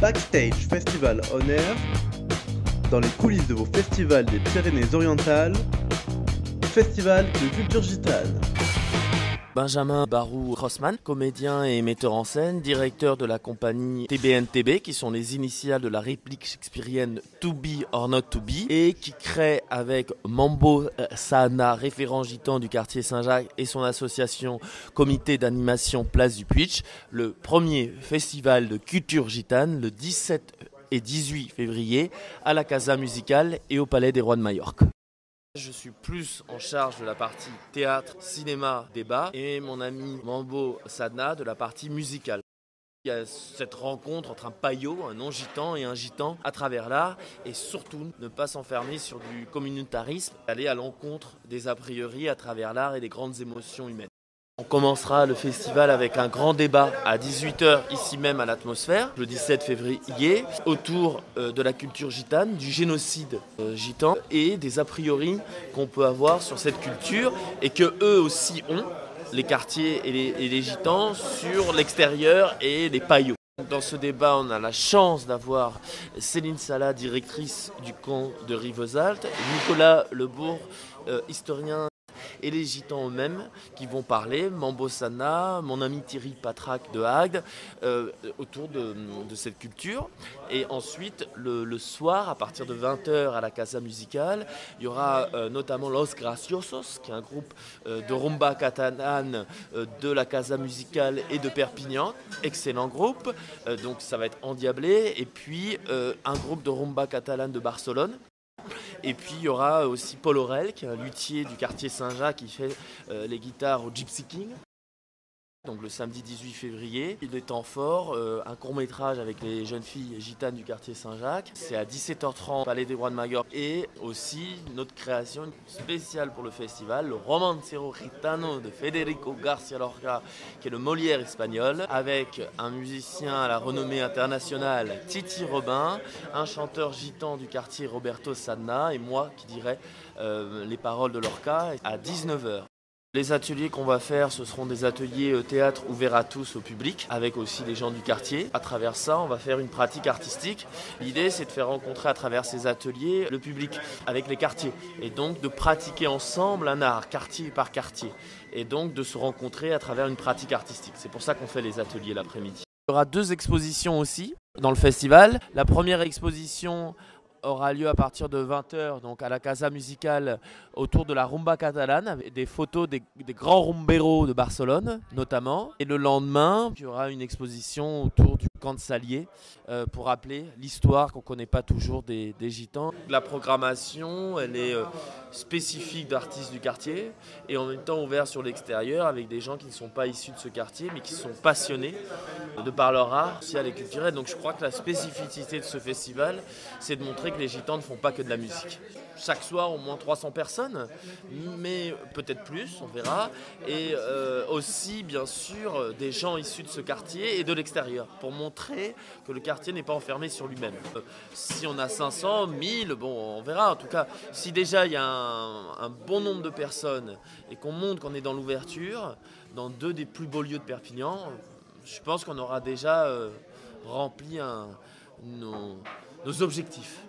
Backstage Festival On dans les coulisses de vos festivals des Pyrénées-Orientales, Festival de culture gitane. Benjamin Barou Rossman, comédien et metteur en scène, directeur de la compagnie TBNTB, qui sont les initiales de la réplique shakespearienne To Be or Not To Be, et qui crée avec Mambo Sana, référent gitan du quartier Saint-Jacques, et son association Comité d'animation Place du Puitch, le premier festival de culture gitane le 17 et 18 février à la Casa Musicale et au Palais des Rois de Majorque. Je suis plus en charge de la partie théâtre, cinéma, débat et mon ami Mambo Sadna de la partie musicale. Il y a cette rencontre entre un paillot, un non-gitan et un gitan à travers l'art et surtout ne pas s'enfermer sur du communautarisme, aller à l'encontre des a priori à travers l'art et des grandes émotions humaines. On commencera le festival avec un grand débat à 18h ici même à l'atmosphère, le 17 février, autour euh, de la culture gitane, du génocide euh, gitan et des a priori qu'on peut avoir sur cette culture et que eux aussi ont, les quartiers et les, gitans, sur l'extérieur et les paillots. Dans ce débat, on a la chance d'avoir Céline Sala, directrice du camp de Rivesaltes, Nicolas Lebourg, euh, historien et les gitans eux-mêmes qui vont parler, Mambosana, mon ami Thierry Patrac de Hague, euh, autour de, cette culture. Et ensuite, le, le, soir, à partir de 20h à la Casa Musicale, il y aura euh, notamment Los Graciosos, qui est un groupe euh, de rumba catalane de la Casa Musicale et de Perpignan. Excellent groupe, donc ça va être endiablé. Et puis un groupe de rumba catalane de Barcelone. Et puis il y aura aussi Paul Aurel, qui est un luthier du quartier Saint-Jacques, qui fait euh, les guitares au Gypsy King. Donc le samedi 18 février, il est temps fort, euh, un court métrage avec les jeunes filles gitanes du quartier Saint-Jacques. C'est à 17h30 Palais des Rois de Majorque. Et aussi notre création spéciale pour le festival, le Romancero Gitano de Federico Garcia Lorca, qui est le Molière espagnol, avec un musicien à la renommée internationale, Titi Robin, un chanteur gitan du quartier Roberto Sanna et moi qui dirais euh, les paroles de Lorca à 19h. Les ateliers qu'on va faire, ce seront des ateliers théâtre ouverts à tous au public, avec aussi les gens du quartier. À travers ça, on va faire une pratique artistique. L'idée, c'est de faire rencontrer à travers ces ateliers le public avec les quartiers, et donc de pratiquer ensemble un art, quartier par quartier, et donc de se rencontrer à travers une pratique artistique. C'est pour ça qu'on fait les ateliers l'après-midi. Il y aura deux expositions aussi dans le festival. La première exposition aura lieu à partir de 20h donc à la Casa Musicale autour de la rumba catalane avec des photos des, des, grands rumberos de Barcelone notamment. Et le lendemain il y aura une exposition autour du camp de Salier euh, pour rappeler l'histoire qu'on connaît pas toujours des, des, gitans. La programmation elle est euh, spécifique d'artistes du quartier et en même temps ouverte sur l'extérieur avec des gens qui ne sont pas issus de ce quartier mais qui sont passionnés de par leur art social et culturel. Donc je crois que la spécificité de ce festival c'est de montrer les gitans ne font pas que de la musique. Chaque soir, au moins 300 personnes, mais peut-être plus, on verra. Et euh, aussi, bien sûr, des gens issus de ce quartier et de l'extérieur, pour montrer que le quartier n'est pas enfermé sur lui-même. Euh, si on a 500, 1000, bon, on verra. En tout cas, si déjà il y a un, bon nombre de personnes et qu'on montre qu'on est dans l'ouverture, dans deux des plus beaux lieux de Perpignan, je pense qu'on aura déjà euh, rempli nos objectifs.